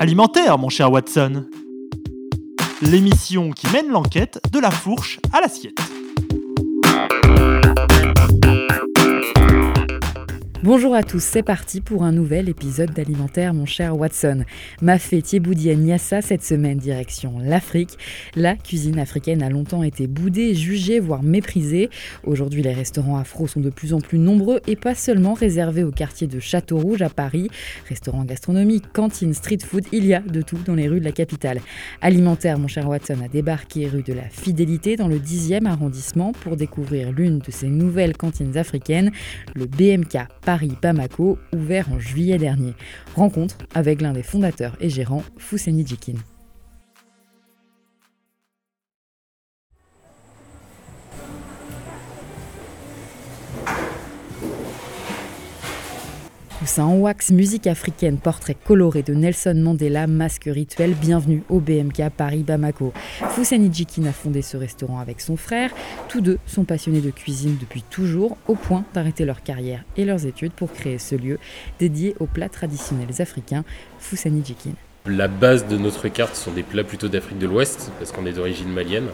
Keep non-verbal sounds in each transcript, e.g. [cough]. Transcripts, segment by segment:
Alimentaire, mon cher Watson. L'émission qui mène l'enquête de la fourche à l'assiette. Bonjour à tous, c'est parti pour un nouvel épisode d'Alimentaire, mon cher Watson. Mafé Thieboudia Niassa cette semaine, direction l'Afrique. La cuisine africaine a longtemps été boudée, jugée, voire méprisée. Aujourd'hui, les restaurants afro sont de plus en plus nombreux et pas seulement réservés au quartier de Château-Rouge à Paris. Restaurants gastronomiques, cantines, street food, il y a de tout dans les rues de la capitale. Alimentaire, mon cher Watson, a débarqué rue de la Fidélité dans le 10e arrondissement pour découvrir l'une de ces nouvelles cantines africaines, le BMK Paris-Bamako, ouvert en juillet dernier. Rencontre avec l'un des fondateurs et gérants, Fousseni Djikin. En wax, musique africaine, portrait coloré de Nelson Mandela, masque rituel, bienvenue au BMK Paris Bamako. Foussani Djikin a fondé ce restaurant avec son frère. Tous deux sont passionnés de cuisine depuis toujours, au point d'arrêter leur carrière et leurs études pour créer ce lieu dédié aux plats traditionnels africains. Foussani Djikin. La base de notre carte sont des plats plutôt d'Afrique de l'Ouest, parce qu'on est d'origine malienne.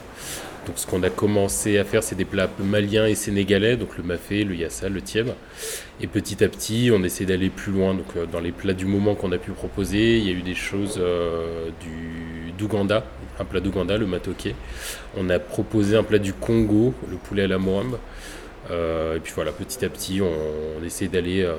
Donc ce qu'on a commencé à faire, c'est des plats maliens et sénégalais, donc le mafé, le yassa, le tieb. Et petit à petit, on essaie d'aller plus loin. Donc euh, dans les plats du moment qu'on a pu proposer, il y a eu des choses euh, du d'Ouganda, un plat d'Ouganda, le matoké. On a proposé un plat du Congo, le poulet à la moambe. Euh, et puis voilà, petit à petit, on, essaie d'aller euh,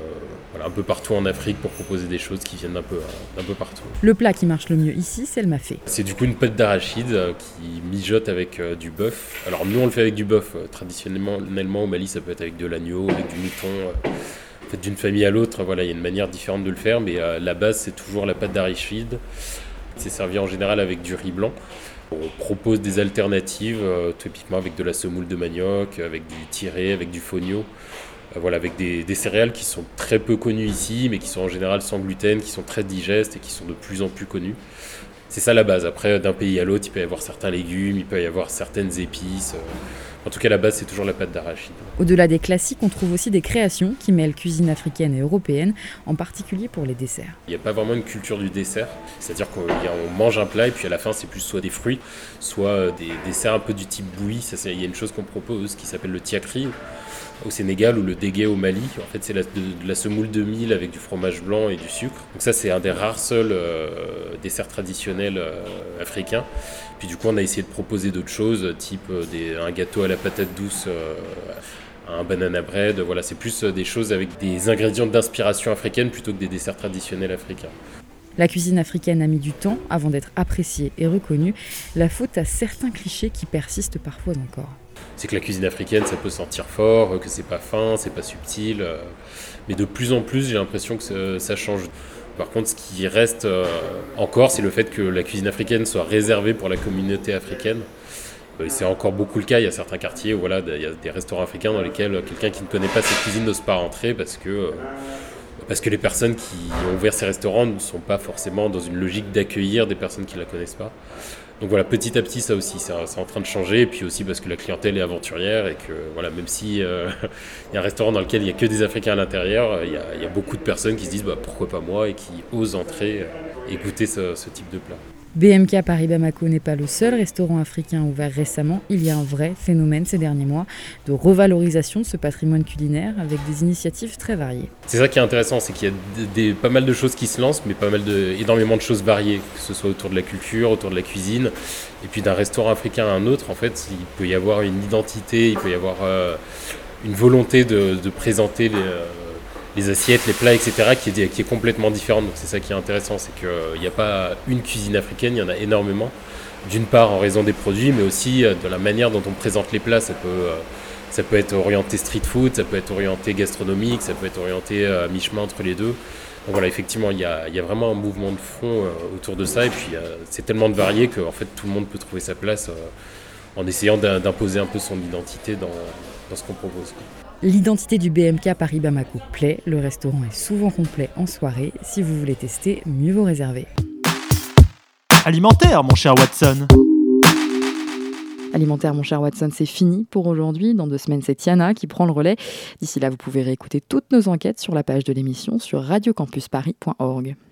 un peu partout en Afrique pour proposer des choses qui viennent d'un peu, d'un peu partout. Le plat qui marche le mieux ici, c'est le mafé. C'est du coup une pâte d'arachide euh, qui mijote avec du bœuf. Alors nous, on le fait avec du bœuf. traditionnellement, au Mali, ça peut être avec de l'agneau, avec du mouton. En fait, d'une famille à l'autre, voilà, il y a une manière différente de le faire, mais la base, c'est toujours la pâte d'arachide. C'est servi en général avec du riz blanc. On propose des alternatives, euh, typiquement avec de la semoule de manioc, avec du tiré, avec du fonio, euh, voilà, avec des, des, céréales qui sont très peu connues ici, mais qui sont en général sans gluten, qui sont très digestes et qui sont de plus en plus connues. C'est ça la base. Après, d'un pays à l'autre, il peut y avoir certains légumes, il peut y avoir certaines épices. Euh, en tout cas, la base, c'est toujours la pâte d'arachide. Au-delà des classiques, on trouve aussi des créations qui mêlent cuisine africaine et européenne, en particulier pour les desserts. Il n'y a pas vraiment une culture du dessert, c'est-à-dire qu'on mange un plat et puis à la fin, c'est plus soit des fruits, soit des desserts un peu du type bouilli. Il y a une chose qu'on propose qui s'appelle le tiakri au Sénégal ou le dégué au Mali. En fait, c'est de, la semoule de mil avec du fromage blanc et du sucre. Donc ça, c'est un des rares seuls euh, desserts traditionnels euh, africains. Puis du coup, on a essayé de proposer d'autres choses, type euh, un gâteau à la patate douce un banana bread. Voilà, c'est plus des choses avec des ingrédients d'inspiration africaine plutôt que des desserts traditionnels africains. La cuisine africaine a mis du temps avant d'être appréciée et reconnue. La faute à certains clichés qui persistent parfois encore c'est que la cuisine africaine, ça peut sentir fort, que c'est pas fin, c'est pas subtil. Euh, mais de plus en plus, j'ai l'impression que ça change. Par contre, ce qui reste euh, encore, c'est le fait que la cuisine africaine soit réservée pour la communauté africaine. Euh, c'est encore beaucoup le cas. Il y a certains quartiers où voilà, il y a des restaurants africains dans lesquels quelqu'un qui ne connaît pas cette cuisine n'ose pas rentrer parce parce que les personnes qui ont ouvert ces restaurants ne sont pas forcément dans une logique d'accueillir des personnes qui ne la connaissent pas. Donc voilà, petit à petit, ça aussi, c'est en train de changer. Et puis aussi parce que la clientèle est aventurière et que voilà, même si euh, [laughs] il y a un restaurant dans lequel il n'y a que des Africains à l'intérieur, il y, a beaucoup de personnes qui se disent bah, pourquoi pas moi et qui osent entrer euh, et goûter ce type de plat. BMK Paris Bamako n'est pas le seul restaurant africain ouvert récemment. Il y a un vrai phénomène ces derniers mois de revalorisation de ce patrimoine culinaire avec des initiatives très variées. C'est ça qui est intéressant, c'est qu'il y a pas mal de choses qui se lancent, mais pas mal de, énormément de choses variées, que ce soit autour de la culture, autour de la cuisine, et puis d'un restaurant africain à un autre. En fait, il peut y avoir une identité, il peut y avoir euh, une volonté de, présenter les. Euh, les assiettes, les plats, etc., qui est, complètement différente. Donc c'est ça qui est intéressant, c'est qu'il n'y a pas une cuisine africaine, il y en a énormément. D'une part en raison des produits, mais aussi euh, de la manière dont on présente les plats. Ça peut, euh, ça peut être orienté street food, ça peut être orienté gastronomique, ça peut être orienté à mi-chemin entre les deux. Donc voilà, effectivement, il y a, vraiment un mouvement de fond euh, autour de ça. Et puis c'est tellement de varié que fait, tout le monde peut trouver sa place en essayant d'imposer un peu son identité dans ce qu'on propose. L'identité du BMK Paris Bamako plaît, le restaurant est souvent complet en soirée. Si vous voulez tester, mieux vaut réserver. Alimentaire, mon cher Watson. Alimentaire, mon cher Watson, c'est fini pour aujourd'hui. Dans deux semaines, c'est Tiana qui prend le relais. D'ici là, vous pouvez réécouter toutes nos enquêtes sur la page de l'émission sur radiocampusparis.org.